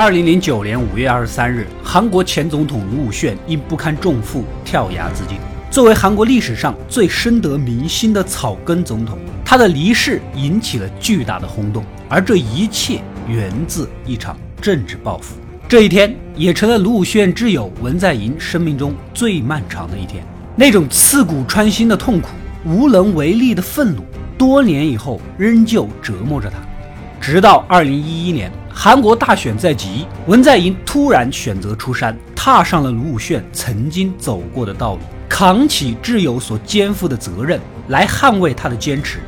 二零零九年五月二十三日，韩国前总统卢武铉因不堪重负跳崖自尽。作为韩国历史上最深得民心的草根总统，他的离世引起了巨大的轰动，而这一切源自一场政治报复。这一天也成了卢武铉挚友文在寅生命中最漫长的一天。那种刺骨穿心的痛苦、无能为力的愤怒，多年以后仍旧折磨着他。直到二零一一年。韩国大选在即，文在寅突然选择出山，踏上了卢武铉曾经走过的道路，扛起挚友所肩负的责任，来捍卫他的坚持。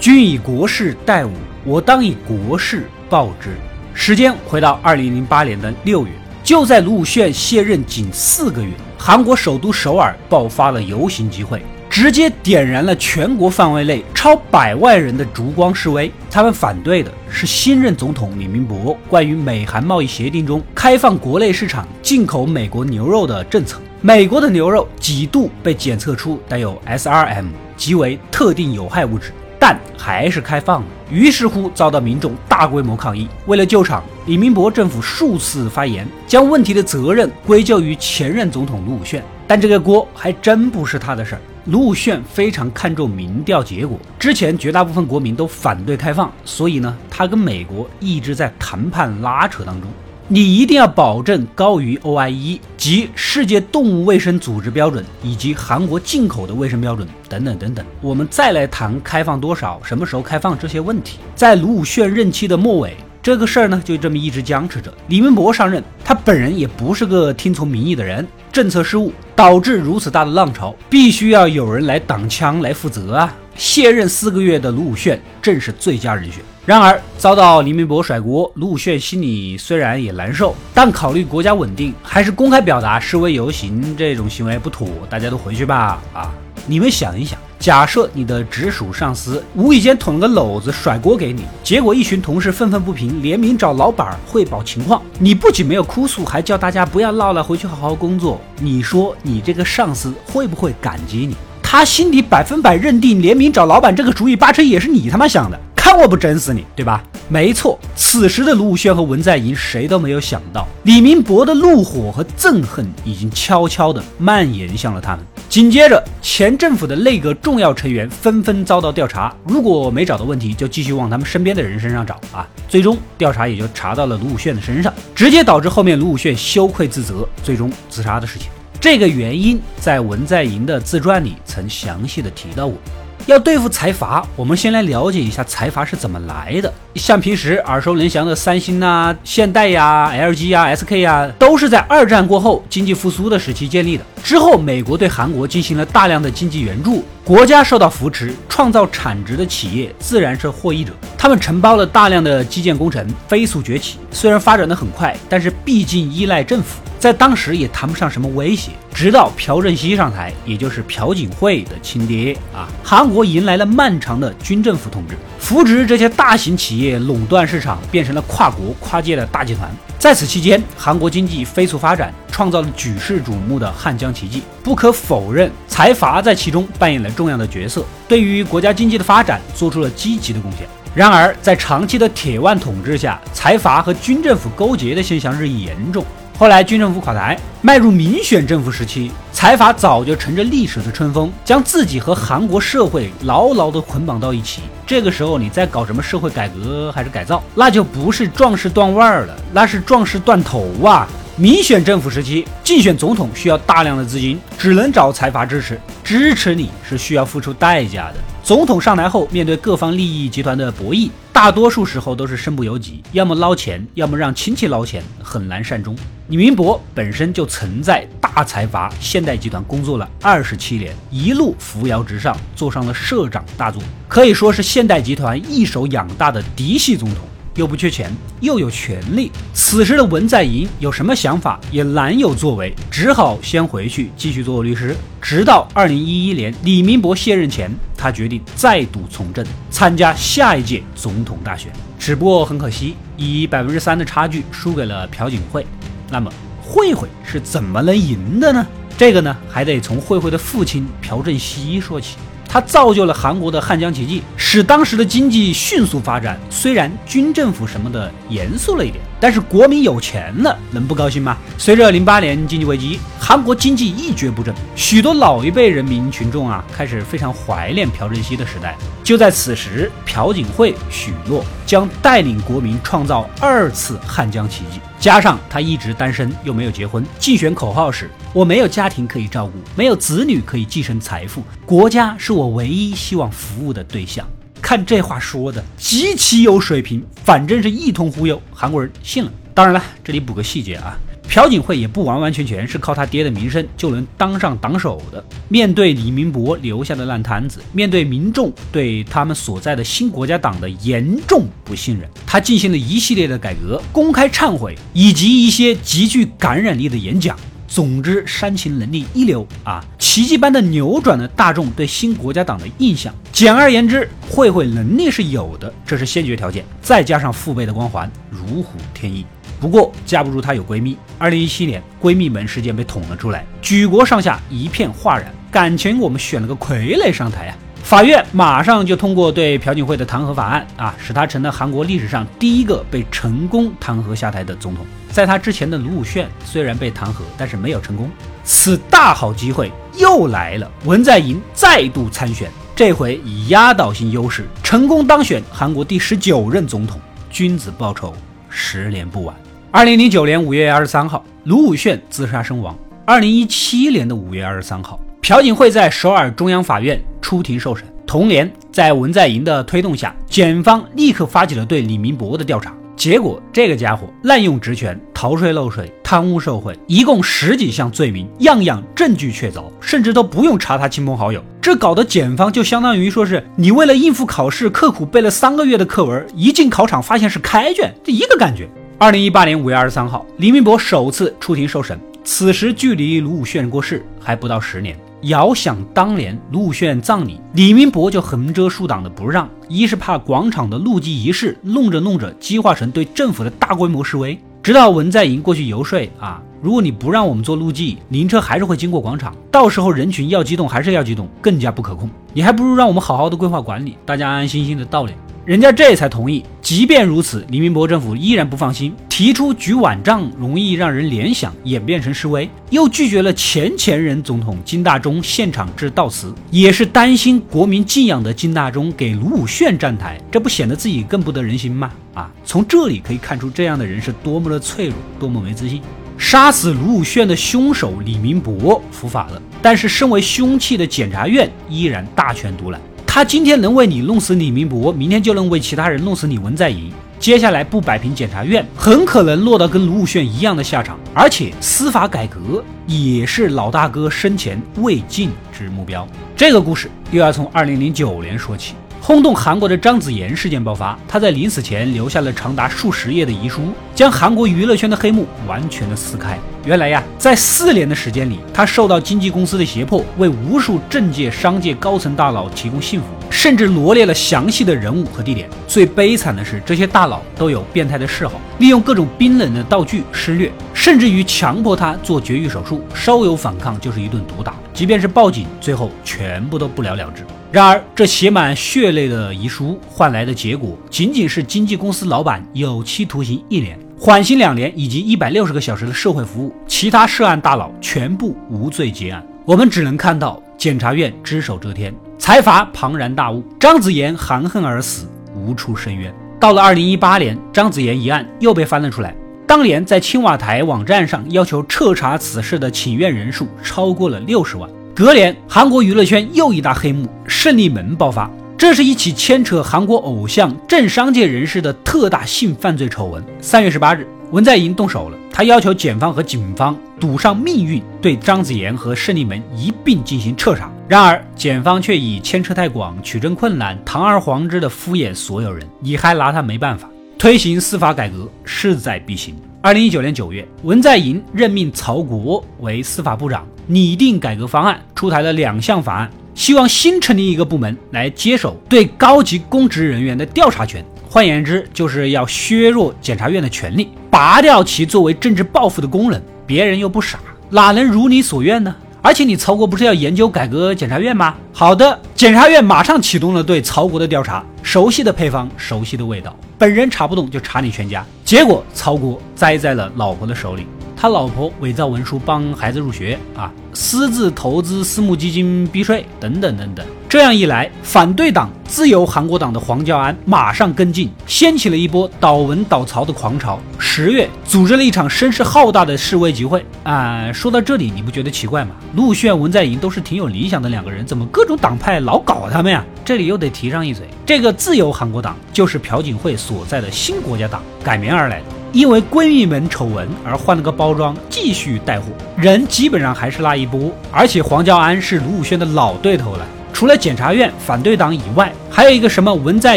君以国事待我，我当以国事报之。时间回到二零零八年的六月，就在卢武铉卸任仅四个月，韩国首都首尔爆发了游行集会。直接点燃了全国范围内超百万人的烛光示威。他们反对的是新任总统李明博关于美韩贸易协定中开放国内市场进口美国牛肉的政策。美国的牛肉几度被检测出带有 SRM，即为特定有害物质，但还是开放了。于是乎遭到民众大规模抗议。为了救场，李明博政府数次发言，将问题的责任归咎于前任总统卢武铉。但这个锅还真不是他的事儿。卢武铉非常看重民调结果，之前绝大部分国民都反对开放，所以呢，他跟美国一直在谈判拉扯当中。你一定要保证高于 OIE 及世界动物卫生组织标准，以及韩国进口的卫生标准等等等等。我们再来谈开放多少、什么时候开放这些问题。在卢武铉任期的末尾。这个事儿呢，就这么一直僵持着。李明博上任，他本人也不是个听从民意的人，政策失误导致如此大的浪潮，必须要有人来挡枪来负责啊！卸任四个月的卢武铉正是最佳人选。然而遭到李明博甩锅，卢武铉心里虽然也难受，但考虑国家稳定，还是公开表达示威游行这种行为不妥，大家都回去吧！啊，你们想一想。假设你的直属上司无意间捅了个篓子甩锅给你，结果一群同事愤愤不平，联名找老板汇报情况。你不仅没有哭诉，还叫大家不要闹了，回去好好工作。你说你这个上司会不会感激你？他心底百分百认定联名找老板这个主意八成也是你他妈想的。看我不整死你，对吧？没错，此时的卢武铉和文在寅谁都没有想到，李明博的怒火和憎恨已经悄悄地蔓延向了他们。紧接着，前政府的内阁重要成员纷纷遭到调查，如果没找到问题，就继续往他们身边的人身上找啊。最终调查也就查到了卢武铉的身上，直接导致后面卢武铉羞愧自责，最终自杀的事情。这个原因在文在寅的自传里曾详细的提到过。要对付财阀，我们先来了解一下财阀是怎么来的。像平时耳熟能详的三星啊、现代呀、LG 呀、SK 呀，都是在二战过后经济复苏的时期建立的。之后，美国对韩国进行了大量的经济援助，国家受到扶持，创造产值的企业自然是获益者。他们承包了大量的基建工程，飞速崛起。虽然发展的很快，但是毕竟依赖政府。在当时也谈不上什么威胁，直到朴正熙上台，也就是朴槿惠的亲爹啊，韩国迎来了漫长的军政府统治，扶植这些大型企业垄断市场，变成了跨国跨界的大集团。在此期间，韩国经济飞速发展，创造了举世瞩目的汉江奇迹。不可否认，财阀在其中扮演了重要的角色，对于国家经济的发展做出了积极的贡献。然而，在长期的铁腕统治下，财阀和军政府勾结的现象日益严重。后来军政府垮台，迈入民选政府时期，财阀早就乘着历史的春风，将自己和韩国社会牢牢地捆绑到一起。这个时候，你再搞什么社会改革还是改造，那就不是壮士断腕了，那是壮士断头啊！民选政府时期，竞选总统需要大量的资金，只能找财阀支持。支持你是需要付出代价的。总统上台后，面对各方利益集团的博弈，大多数时候都是身不由己，要么捞钱，要么让亲戚捞钱，很难善终。李明博本身就曾在大财阀现代集团工作了二十七年，一路扶摇直上，坐上了社长大座，可以说是现代集团一手养大的嫡系总统。又不缺钱，又有权利。此时的文在寅有什么想法也难有作为，只好先回去继续做律师。直到二零一一年李明博卸任前，他决定再度从政，参加下一届总统大选。只不过很可惜，以百分之三的差距输给了朴槿惠。那么慧慧是怎么能赢的呢？这个呢，还得从慧慧的父亲朴正熙说起。它造就了韩国的汉江奇迹，使当时的经济迅速发展。虽然军政府什么的严肃了一点，但是国民有钱了，能不高兴吗？随着零八年经济危机，韩国经济一蹶不振，许多老一辈人民群众啊，开始非常怀念朴正熙的时代。就在此时，朴槿惠许诺将带领国民创造二次汉江奇迹。加上他一直单身又没有结婚，竞选口号是：“我没有家庭可以照顾，没有子女可以继承财富，国家是我唯一希望服务的对象。”看这话说的极其有水平，反正是一通忽悠，韩国人信了。当然了，这里补个细节啊。朴槿惠也不完完全全是靠他爹的名声就能当上党首的。面对李明博留下的烂摊子，面对民众对他们所在的新国家党的严重不信任，他进行了一系列的改革、公开忏悔以及一些极具感染力的演讲。总之，煽情能力一流啊，奇迹般的扭转了大众对新国家党的印象。简而言之，慧慧能力是有的，这是先决条件，再加上父辈的光环，如虎添翼。不过架不住她有闺蜜。二零一七年，闺蜜门事件被捅了出来，举国上下一片哗然。感情我们选了个傀儡上台啊！法院马上就通过对朴槿惠的弹劾法案啊，使她成了韩国历史上第一个被成功弹劾下台的总统。在她之前的卢武铉虽然被弹劾，但是没有成功。此大好机会又来了，文在寅再度参选，这回以压倒性优势成功当选韩国第十九任总统。君子报仇，十年不晚。二零零九年五月二十三号，卢武铉自杀身亡。二零一七年的五月二十三号，朴槿惠在首尔中央法院出庭受审。同年，在文在寅的推动下，检方立刻发起了对李明博的调查。结果，这个家伙滥用职权、逃税漏税、贪污受贿，一共十几项罪名，样样证据确凿，甚至都不用查他亲朋好友。这搞得检方就相当于说是你为了应付考试，刻苦背了三个月的课文，一进考场发现是开卷，这一个感觉。二零一八年五月二十三号，李明博首次出庭受审。此时距离卢武铉过世还不到十年。遥想当年卢武铉葬礼，李明博就横遮竖挡的不让，一是怕广场的路祭仪式弄着弄着激化成对政府的大规模示威。直到文在寅过去游说啊，如果你不让我们做路祭，灵车还是会经过广场，到时候人群要激动还是要激动，更加不可控。你还不如让我们好好的规划管理，大家安安心心的到来。人家这才同意。即便如此，李明博政府依然不放心，提出举碗账容易让人联想，演变成示威，又拒绝了前前任总统金大中现场致悼词，也是担心国民敬仰的金大中给卢武铉站台，这不显得自己更不得人心吗？啊，从这里可以看出这样的人是多么的脆弱，多么没自信。杀死卢武铉的凶手李明博伏法了，但是身为凶器的检察院依然大权独揽。他今天能为你弄死李明博，明天就能为其他人弄死李文在寅。接下来不摆平检察院，很可能落到跟卢武铉一样的下场。而且司法改革也是老大哥生前未尽之目标。这个故事又要从二零零九年说起。轰动韩国的张子妍事件爆发，他在临死前留下了长达数十页的遗书，将韩国娱乐圈的黑幕完全的撕开。原来呀，在四年的时间里，他受到经纪公司的胁迫，为无数政界、商界高层大佬提供幸福，甚至罗列了详细的人物和地点。最悲惨的是，这些大佬都有变态的嗜好，利用各种冰冷的道具施虐，甚至于强迫他做绝育手术，稍有反抗就是一顿毒打。即便是报警，最后全部都不了了之。然而，这写满血泪的遗书换来的结果，仅仅是经纪公司老板有期徒刑一年，缓刑两年，以及一百六十个小时的社会服务。其他涉案大佬全部无罪结案。我们只能看到检察院只手遮天，财阀庞然大物，张子妍含恨而死，无处申冤。到了二零一八年，张子妍一案又被翻了出来。当年在青瓦台网站上要求彻查此事的请愿人数超过了六十万。隔年，韩国娱乐圈又一大黑幕——胜利门爆发。这是一起牵扯韩国偶像、政商界人士的特大性犯罪丑闻。三月十八日，文在寅动手了，他要求检方和警方赌上命运，对张子妍和胜利门一并进行彻查。然而，检方却以牵扯太广、取证困难、堂而皇之的敷衍所有人，你还拿他没办法。推行司法改革势在必行。二零一九年九月，文在寅任命曹国为司法部长，拟定改革方案，出台了两项法案，希望新成立一个部门来接手对高级公职人员的调查权。换言之，就是要削弱检察院的权力，拔掉其作为政治报复的功能。别人又不傻，哪能如你所愿呢？而且你曹国不是要研究改革检察院吗？好的，检察院马上启动了对曹国的调查。熟悉的配方，熟悉的味道，本人查不动就查你全家。结果曹国栽在了老婆的手里。他老婆伪造文书帮孩子入学啊，私自投资私募基金避税等等等等。这样一来，反对党自由韩国党的黄教安马上跟进，掀起了一波倒文倒曹的狂潮。十月，组织了一场声势浩大的示威集会啊。说到这里，你不觉得奇怪吗？陆炫、文在寅都是挺有理想的两个人，怎么各种党派老搞他们呀？这里又得提上一嘴，这个自由韩国党就是朴槿惠所在的新国家党改名而来的。因为闺蜜们丑闻而换了个包装，继续带货，人基本上还是那一波。而且黄教安是卢武铉的老对头了，除了检察院、反对党以外，还有一个什么文在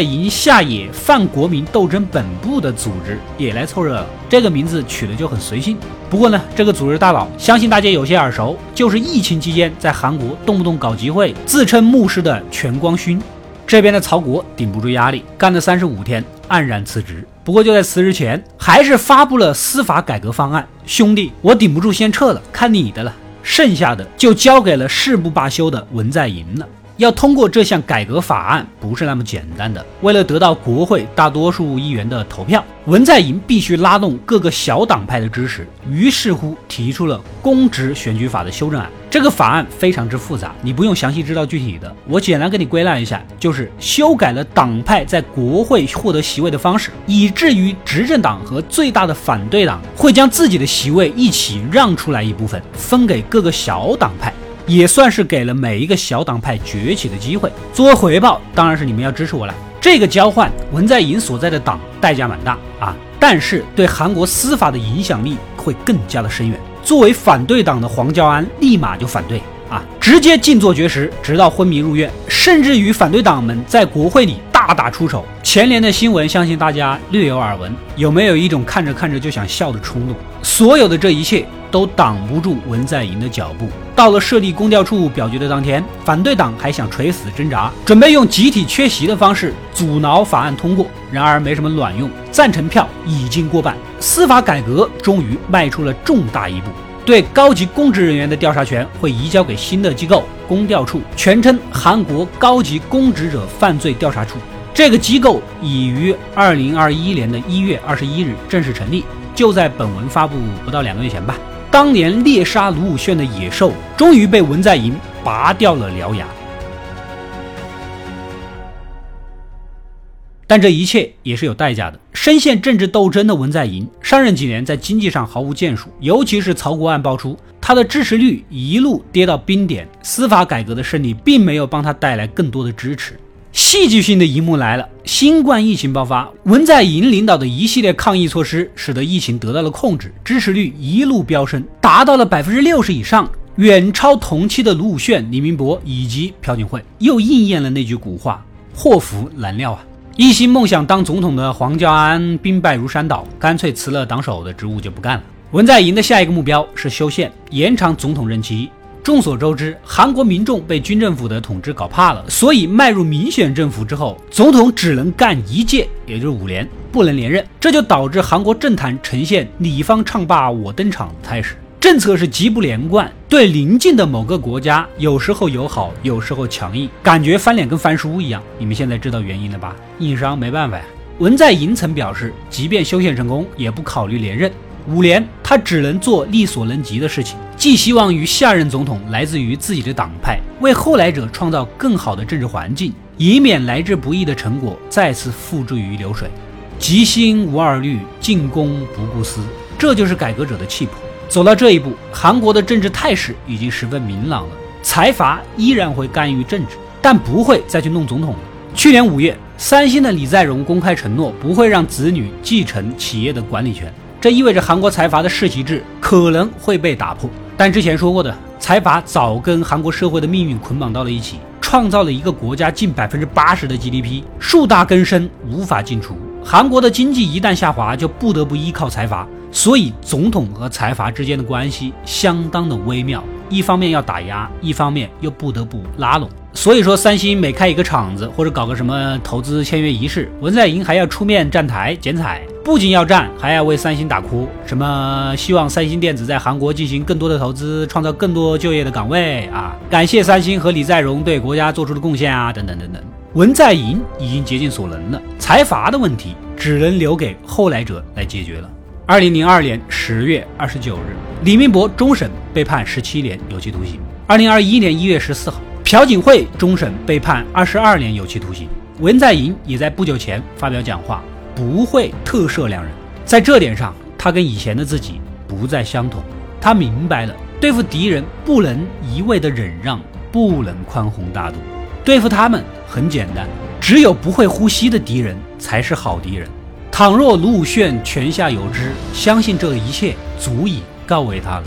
寅下野泛国民斗争本部的组织也来凑热闹。这个名字取的就很随性。不过呢，这个组织大佬相信大家有些耳熟，就是疫情期间在韩国动不动搞集会、自称牧师的全光勋。这边的曹国顶不住压力，干了三十五天，黯然辞职。不过就在辞职前，还是发布了司法改革方案。兄弟，我顶不住，先撤了，看你的了。剩下的就交给了誓不罢休的文在寅了。要通过这项改革法案不是那么简单的。为了得到国会大多数议员的投票，文在寅必须拉动各个小党派的支持。于是乎，提出了公职选举法的修正案。这个法案非常之复杂，你不用详细知道具体的，我简单给你归纳一下，就是修改了党派在国会获得席位的方式，以至于执政党和最大的反对党会将自己的席位一起让出来一部分，分给各个小党派。也算是给了每一个小党派崛起的机会。作为回报，当然是你们要支持我了。这个交换，文在寅所在的党代价蛮大啊，但是对韩国司法的影响力会更加的深远。作为反对党的黄教安立马就反对啊，直接静坐绝食，直到昏迷入院，甚至与反对党们在国会里大打出手。前年的新闻，相信大家略有耳闻。有没有一种看着看着就想笑的冲动？所有的这一切。都挡不住文在寅的脚步。到了设立公调处表决的当天，反对党还想垂死挣扎，准备用集体缺席的方式阻挠法案通过。然而没什么卵用，赞成票已经过半，司法改革终于迈出了重大一步。对高级公职人员的调查权会移交给新的机构——公调处，全称韩国高级公职者犯罪调查处。这个机构已于二零二一年的一月二十一日正式成立，就在本文发布不到两个月前吧。当年猎杀卢武铉的野兽，终于被文在寅拔掉了獠牙。但这一切也是有代价的。深陷政治斗争的文在寅，上任几年在经济上毫无建树，尤其是曹国案爆出，他的支持率一路跌到冰点。司法改革的胜利，并没有帮他带来更多的支持。戏剧性的一幕来了，新冠疫情爆发，文在寅领导的一系列抗疫措施，使得疫情得到了控制，支持率一路飙升，达到了百分之六十以上，远超同期的卢武铉、李明博以及朴槿惠，又应验了那句古话：祸福难料啊！一心梦想当总统的黄教安兵败如山倒，干脆辞了党首的职务就不干了。文在寅的下一个目标是修宪，延长总统任期。众所周知，韩国民众被军政府的统治搞怕了，所以迈入民选政府之后，总统只能干一届，也就是五年，不能连任。这就导致韩国政坛呈现你方唱罢我登场的态势，政策是极不连贯，对邻近的某个国家有时候友好，有时候强硬，感觉翻脸跟翻书一样。你们现在知道原因了吧？硬伤没办法呀。文在寅曾表示，即便修宪成功，也不考虑连任。五年，他只能做力所能及的事情，寄希望于下任总统来自于自己的党派，为后来者创造更好的政治环境，以免来之不易的成果再次付诸于流水。急心无二虑，进攻不顾私，这就是改革者的气魄。走到这一步，韩国的政治态势已经十分明朗了。财阀依然会干预政治，但不会再去弄总统了。去年五月，三星的李在镕公开承诺，不会让子女继承企业的管理权。这意味着韩国财阀的世袭制可能会被打破，但之前说过的，财阀早跟韩国社会的命运捆绑到了一起，创造了一个国家近百分之八十的 GDP，树大根深，无法尽除。韩国的经济一旦下滑，就不得不依靠财阀，所以总统和财阀之间的关系相当的微妙，一方面要打压，一方面又不得不拉拢。所以说，三星每开一个厂子或者搞个什么投资签约仪式，文在寅还要出面站台剪彩。不仅要站，还要为三星打 call，什么希望三星电子在韩国进行更多的投资，创造更多就业的岗位啊，感谢三星和李在镕对国家做出的贡献啊，等等等等。文在寅已经竭尽所能了，财阀的问题只能留给后来者来解决了。二零零二年十月二十九日，李明博终审被判十七年有期徒刑。二零二一年一月十四号，朴槿惠终审被判二十二年有期徒刑。文在寅也在不久前发表讲话，不会特赦两人。在这点上，他跟以前的自己不再相同。他明白了，对付敌人不能一味的忍让，不能宽宏大度。对付他们很简单，只有不会呼吸的敌人才是好敌人。倘若卢武铉泉下有知，相信这一切足以告慰他了。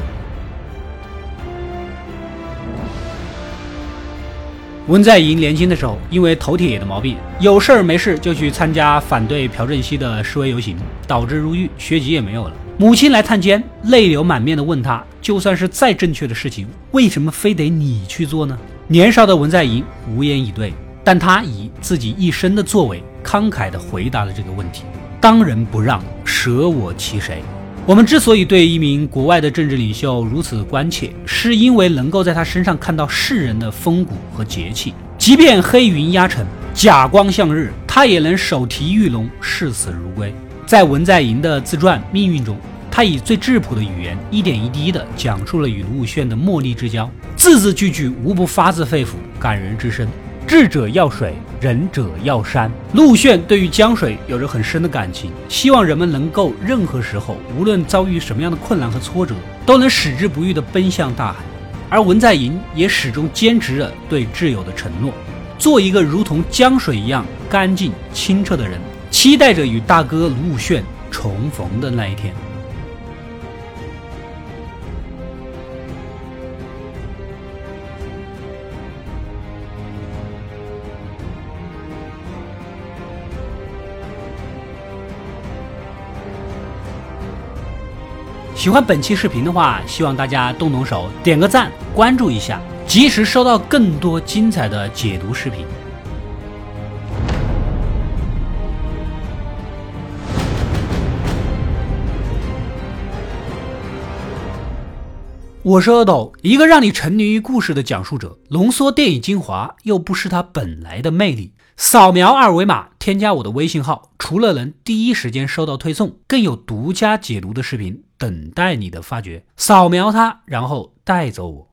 文在寅年轻的时候，因为头铁的毛病，有事儿没事就去参加反对朴正熙的示威游行，导致入狱，学籍也没有了。母亲来探监，泪流满面的问他：“就算是再正确的事情，为什么非得你去做呢？”年少的文在寅无言以对，但他以自己一生的作为，慷慨地回答了这个问题。当仁不让，舍我其谁？我们之所以对一名国外的政治领袖如此关切，是因为能够在他身上看到世人的风骨和节气。即便黑云压城，甲光向日，他也能手提玉龙，视死如归。在文在寅的自传《命运》中，他以最质朴的语言，一点一滴地讲述了与卢武铉的莫逆之交，字字句句无不发自肺腑，感人至深。智者要水，仁者要山。陆炫对于江水有着很深的感情，希望人们能够任何时候，无论遭遇什么样的困难和挫折，都能矢志不渝地奔向大海。而文在寅也始终坚持着对挚友的承诺，做一个如同江水一样干净清澈的人，期待着与大哥卢武铉重逢的那一天。喜欢本期视频的话，希望大家动动手点个赞，关注一下，及时收到更多精彩的解读视频。我是阿斗，一个让你沉迷于故事的讲述者，浓缩电影精华，又不失它本来的魅力。扫描二维码，添加我的微信号，除了能第一时间收到推送，更有独家解读的视频等待你的发掘。扫描它，然后带走我。